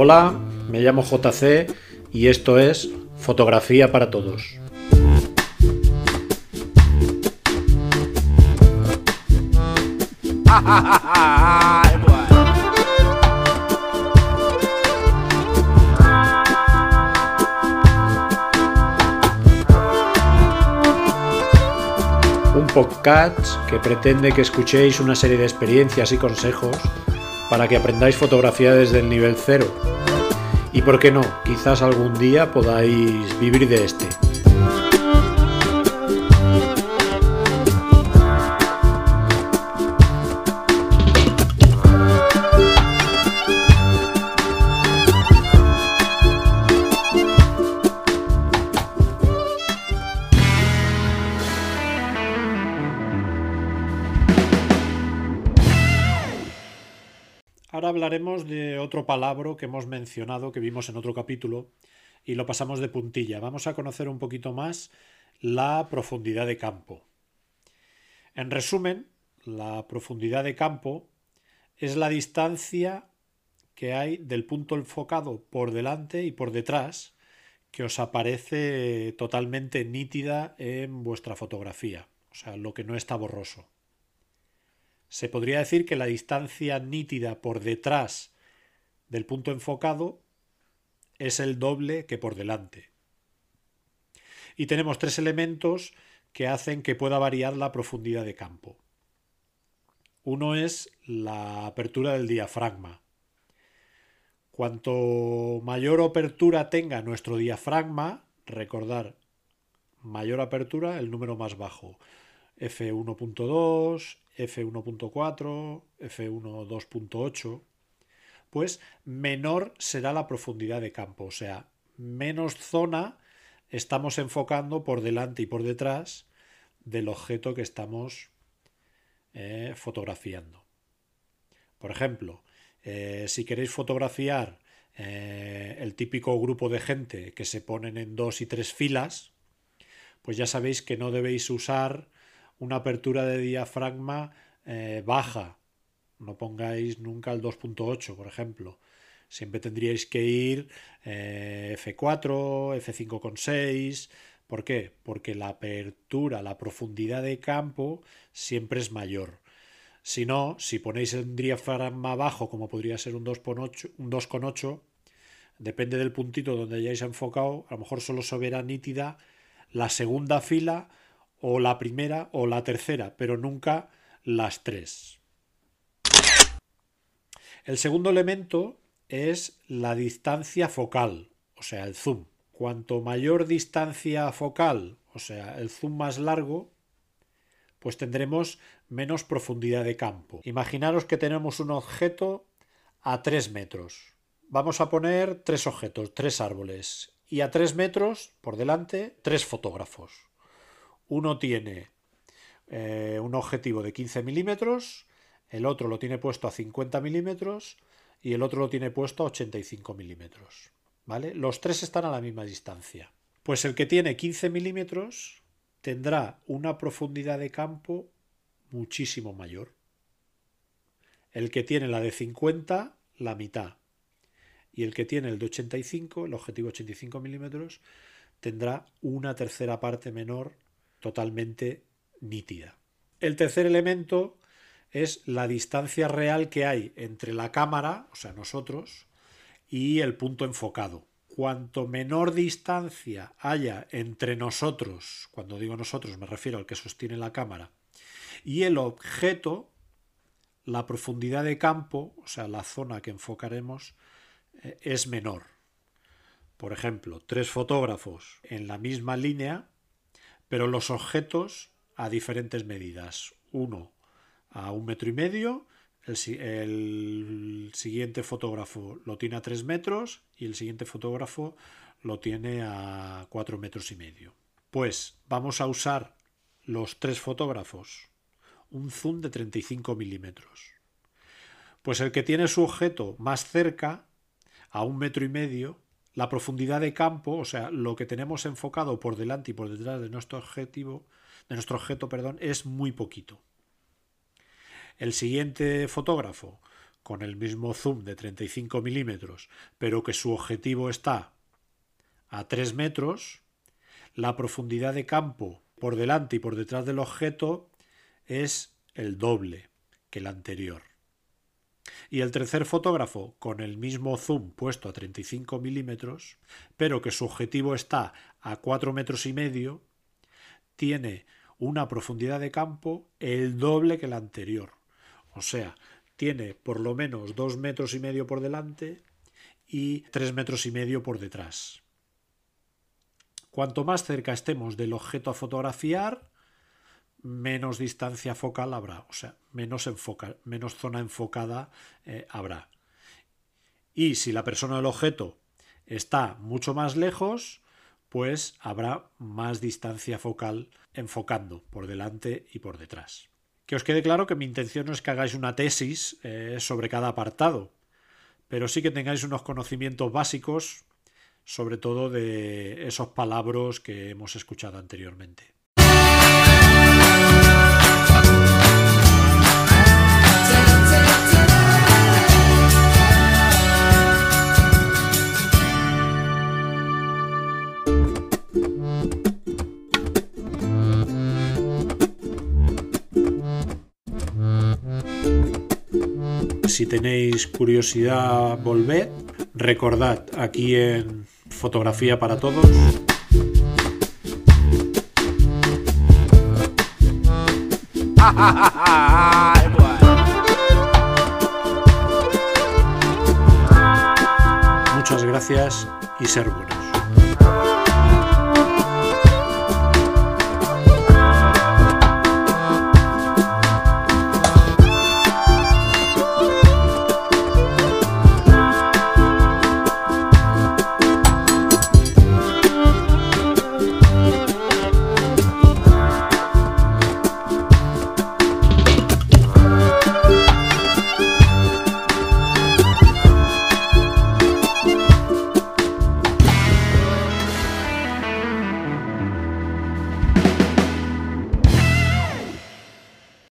Hola, me llamo JC y esto es Fotografía para Todos. Un podcast que pretende que escuchéis una serie de experiencias y consejos para que aprendáis fotografía desde el nivel cero. Y por qué no, quizás algún día podáis vivir de este. Ahora hablaremos de otro palabra que hemos mencionado, que vimos en otro capítulo, y lo pasamos de puntilla. Vamos a conocer un poquito más la profundidad de campo. En resumen, la profundidad de campo es la distancia que hay del punto enfocado por delante y por detrás que os aparece totalmente nítida en vuestra fotografía, o sea, lo que no está borroso. Se podría decir que la distancia nítida por detrás del punto enfocado es el doble que por delante. Y tenemos tres elementos que hacen que pueda variar la profundidad de campo. Uno es la apertura del diafragma. Cuanto mayor apertura tenga nuestro diafragma, recordar, mayor apertura, el número más bajo. F1.2, F1.4, F1 2.8, pues menor será la profundidad de campo, o sea, menos zona estamos enfocando por delante y por detrás del objeto que estamos eh, fotografiando. Por ejemplo, eh, si queréis fotografiar eh, el típico grupo de gente que se ponen en dos y tres filas, pues ya sabéis que no debéis usar una apertura de diafragma eh, baja. No pongáis nunca el 2.8, por ejemplo. Siempre tendríais que ir eh, F4, F5.6. ¿Por qué? Porque la apertura, la profundidad de campo siempre es mayor. Si no, si ponéis el diafragma bajo, como podría ser un 2.8, un 2.8, depende del puntito donde hayáis enfocado, a lo mejor solo se verá nítida la segunda fila o la primera o la tercera, pero nunca las tres. El segundo elemento es la distancia focal, o sea, el zoom. Cuanto mayor distancia focal, o sea, el zoom más largo, pues tendremos menos profundidad de campo. Imaginaros que tenemos un objeto a 3 metros. Vamos a poner tres objetos, tres árboles. Y a 3 metros, por delante, tres fotógrafos. Uno tiene eh, un objetivo de 15 milímetros, el otro lo tiene puesto a 50 milímetros y el otro lo tiene puesto a 85 milímetros. ¿Vale? Los tres están a la misma distancia. Pues el que tiene 15 milímetros tendrá una profundidad de campo muchísimo mayor. El que tiene la de 50, la mitad. Y el que tiene el de 85, el objetivo 85 milímetros, tendrá una tercera parte menor totalmente nítida. El tercer elemento es la distancia real que hay entre la cámara, o sea, nosotros, y el punto enfocado. Cuanto menor distancia haya entre nosotros, cuando digo nosotros me refiero al que sostiene la cámara, y el objeto, la profundidad de campo, o sea, la zona que enfocaremos, eh, es menor. Por ejemplo, tres fotógrafos en la misma línea, pero los objetos a diferentes medidas. Uno a un metro y medio, el, siguiente fotógrafo lo tiene a tres metros y el siguiente fotógrafo lo tiene a cuatro metros y medio. Pues vamos a usar los tres fotógrafos un zoom de 35 milímetros. Pues el que tiene su objeto más cerca, a un metro y medio, la profundidad de campo, o sea, lo que tenemos enfocado por delante y por detrás de nuestro objetivo, de nuestro objeto, perdón, es muy poquito. El siguiente fotógrafo con el mismo zoom de 35 milímetros, pero que su objetivo está a 3 metros, la profundidad de campo por delante y por detrás del objeto es el doble que el anterior. Y el tercer fotógrafo, con el mismo zoom puesto a 35 milímetros, pero que su objetivo está a 4 metros y medio, tiene una profundidad de campo el doble que el anterior. O sea, tiene por lo menos 2 metros y medio por delante y 3 metros y medio por detrás. Cuanto más cerca estemos del objeto a fotografiar, menos distancia focal habrá, o sea, menos, menos zona enfocada eh, habrá. Y si la persona del objeto está mucho más lejos, pues habrá más distancia focal enfocando por delante y por detrás. Que os quede claro que mi intención no es que hagáis una tesis eh, sobre cada apartado, pero sí que tengáis unos conocimientos básicos, sobre todo de esos palabras que hemos escuchado anteriormente. Si tenéis curiosidad, volved. Recordad, aquí en Fotografía para Todos. Muchas gracias y ser bueno.